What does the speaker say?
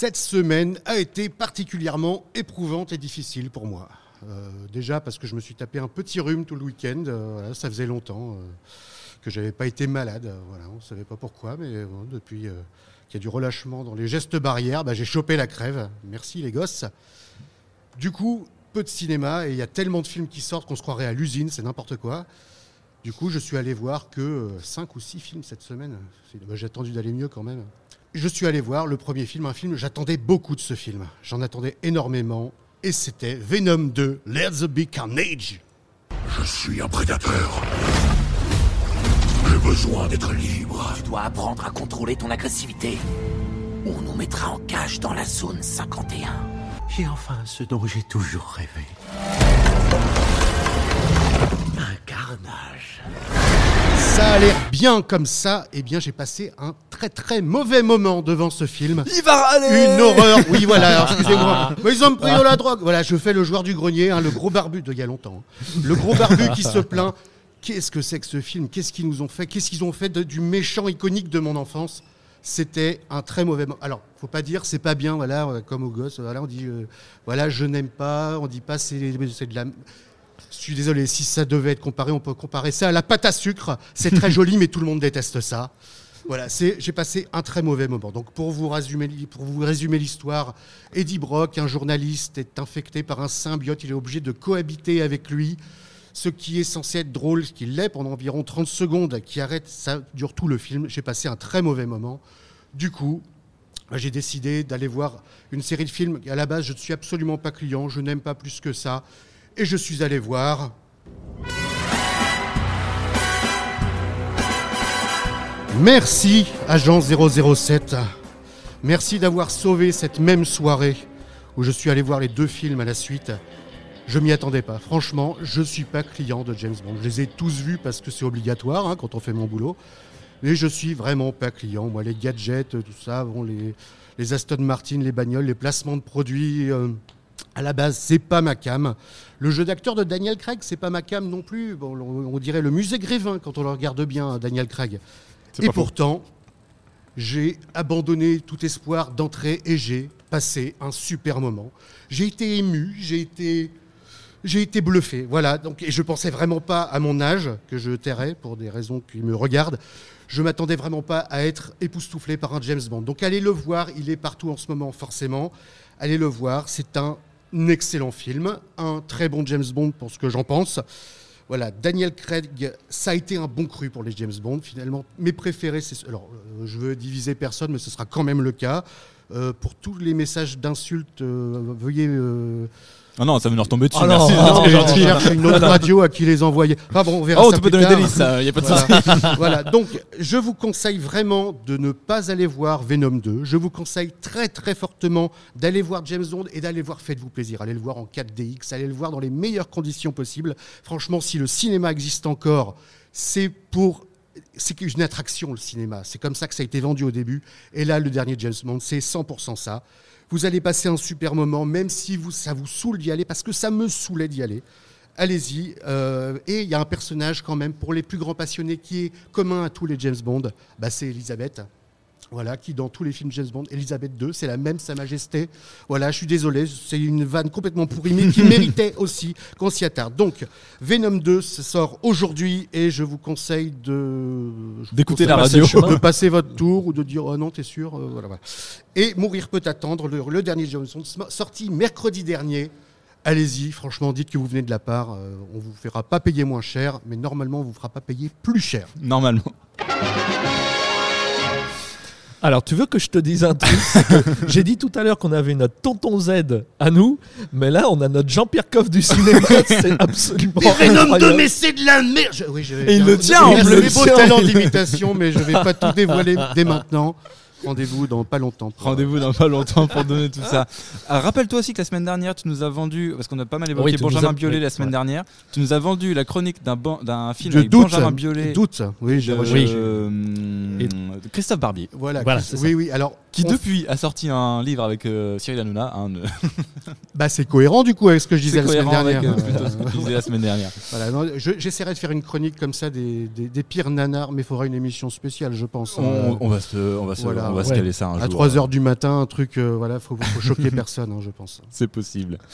Cette semaine a été particulièrement éprouvante et difficile pour moi. Euh, déjà parce que je me suis tapé un petit rhume tout le week-end, euh, ça faisait longtemps euh, que j'avais pas été malade, euh, on ne savait pas pourquoi, mais depuis qu'il y a du relâchement dans les gestes barrières, bah, j'ai chopé la crève. Merci les gosses. Du coup, peu de cinéma et il y a tellement de films qui sortent qu'on se croirait à l'usine, c'est n'importe quoi. Du coup, je suis allé voir que 5 ou 6 films cette semaine. Bah, J'ai attendu d'aller mieux quand même. Je suis allé voir le premier film, un film, j'attendais beaucoup de ce film. J'en attendais énormément. Et c'était Venom 2, Let the Be Carnage. Je suis un prédateur. J'ai besoin d'être libre. Tu dois apprendre à contrôler ton agressivité. Ou on nous mettra en cage dans la zone 51. J'ai enfin ce dont j'ai toujours rêvé. Un carnage. Ça a l'air bien comme ça. Eh bien, j'ai passé un très très mauvais moment devant ce film. Il va râler Une horreur. Oui, voilà, excusez-moi. Mais ils ont pris de la drogue. Voilà, je fais le joueur du grenier, hein, le gros barbu de il y a longtemps. hein. Le gros barbu qui se plaint. Qu'est-ce que c'est que ce film? Qu'est-ce qu'ils nous ont fait? Qu'est-ce qu'ils ont fait de- du méchant iconique de mon enfance? C'était un très mauvais moment. Alors, faut pas dire c'est pas bien, voilà, euh, comme aux gosses. Voilà, on dit, euh, voilà, je n'aime pas. On dit pas c'est c'est de la. Je suis désolé, si ça devait être comparé, on peut comparer ça à la pâte à sucre. C'est très joli, mais tout le monde déteste ça. Voilà, j'ai passé un très mauvais moment. Donc, pour vous résumer, l'histoire, Eddie Brock, un journaliste, est infecté par un symbiote. Il est obligé de cohabiter avec lui. Ce qui est censé être drôle, ce qui l'est pendant environ 30 secondes, qui arrête, ça dure tout le film. J'ai passé un très mauvais moment. Du coup, j'ai décidé d'aller voir une série de films. À la base, je ne suis absolument pas client, je n'aime pas plus que ça. Et je suis allé voir. Merci, agent 007. Merci d'avoir sauvé cette même soirée où je suis allé voir les deux films à la suite. Je m'y attendais pas. Franchement, je suis pas client de James Bond. Je les ai tous vus parce que c'est obligatoire hein, quand on fait mon boulot. Mais je suis vraiment pas client. Moi, les gadgets, tout ça, les, les Aston Martin, les bagnoles, les placements de produits, euh, à la base, c'est pas ma cam. Le jeu d'acteur de Daniel Craig, c'est pas ma cam non plus. On, on dirait le musée Grévin quand on le regarde bien, Daniel Craig. Et pourtant, j'ai abandonné tout espoir d'entrer et j'ai passé un super moment. J'ai été ému, j'ai été, j'ai été bluffé. Voilà. Donc, et je pensais vraiment pas à mon âge que je tairais pour des raisons qui me regardent. Je m'attendais vraiment pas à être époustouflé par un James Bond. Donc allez le voir, il est partout en ce moment forcément. Allez le voir, c'est un excellent film, un très bon James Bond pour ce que j'en pense. Voilà, Daniel Craig, ça a été un bon cru pour les James Bond. Finalement, mes préférés, c'est. Alors, euh, je veux diviser personne, mais ce sera quand même le cas. Euh, pour tous les messages d'insultes, euh, veuillez. Ah non, ça va nous retomber dessus. Ah non, merci, ah c'est non, non, gentil. une autre radio à qui les envoyer. Enfin bon, on verra Oh, ça tu peux donner des listes, il n'y a pas de souci. Voilà. voilà, donc je vous conseille vraiment de ne pas aller voir Venom 2. Je vous conseille très très fortement d'aller voir James Bond et d'aller voir Faites-vous plaisir. Allez le voir en 4DX, allez le voir dans les meilleures conditions possibles. Franchement, si le cinéma existe encore, c'est pour. C'est une attraction le cinéma. C'est comme ça que ça a été vendu au début. Et là, le dernier James Bond, c'est 100% ça. Vous allez passer un super moment, même si ça vous saoule d'y aller, parce que ça me saoulait d'y aller. Allez-y. euh, et il y a un personnage quand même, pour les plus grands passionnés, qui est commun à tous les James Bond. Bah, c'est Elisabeth. Voilà, qui dans tous les films James Bond, Elisabeth II, c'est la même Sa Majesté. Voilà, je suis désolé, c'est une vanne complètement pourrie, mais qui méritait aussi qu'on s'y attarde. Donc, Venom 2 ça sort aujourd'hui et je vous conseille de D'écouter la radio. de passer votre tour ou de dire oh non, t'es sûr, Euh, voilà, voilà. Et Mourir peut attendre, le, le dernier James Bond, sorti mercredi dernier. Allez-y, franchement, dites que vous venez de la part. euh, on vous fera pas payer moins cher, mais normalement, on vous fera pas payer plus cher. Normalement. Alors, tu veux que je te dise un truc J'ai dit tout à l'heure qu'on avait notre tonton Z à nous, mais là, on a notre Jean-Pierre Coff du cinéma. C'est absolument incroyable. c'est de la merde Je- oui, je- Et il le tient, en J'ai plus. des beaux talents d'imitation, mais je vais pas tout dévoiler dès maintenant. Rendez-vous dans pas longtemps. Rendez-vous dans pas longtemps pour donner tout ça. Ah, Rappelle-toi aussi que la semaine dernière, tu nous as vendu, parce qu'on a pas mal évoqué Oui, tu nous Benjamin as- Biolay oui, la semaine ouais. dernière, tu nous as vendu la chronique d'un ban- d'un film Je avec doute. Benjamin Biolay. Doute. Oui, j'ai de- reçu. euh, Et- Christophe Barbier, Voilà. C'est ça. oui, oui. Alors, qui on- depuis a sorti un livre avec euh, Cyril Hanouna. Un, euh, bah, c'est cohérent du coup avec ce que je disais la semaine avec euh, plutôt ce que tu disais la semaine dernière. Voilà, non, je- J'essaierai de faire une chronique comme ça des, des, des pires nanars, mais il faudra une émission spéciale, je pense. On, Euh, on va se, on va se, Voilà, on va se caler ça un jour. à 3 heures du matin, un truc, euh, voilà, faut, faut choquer personne, hein, je pense. C'est possible.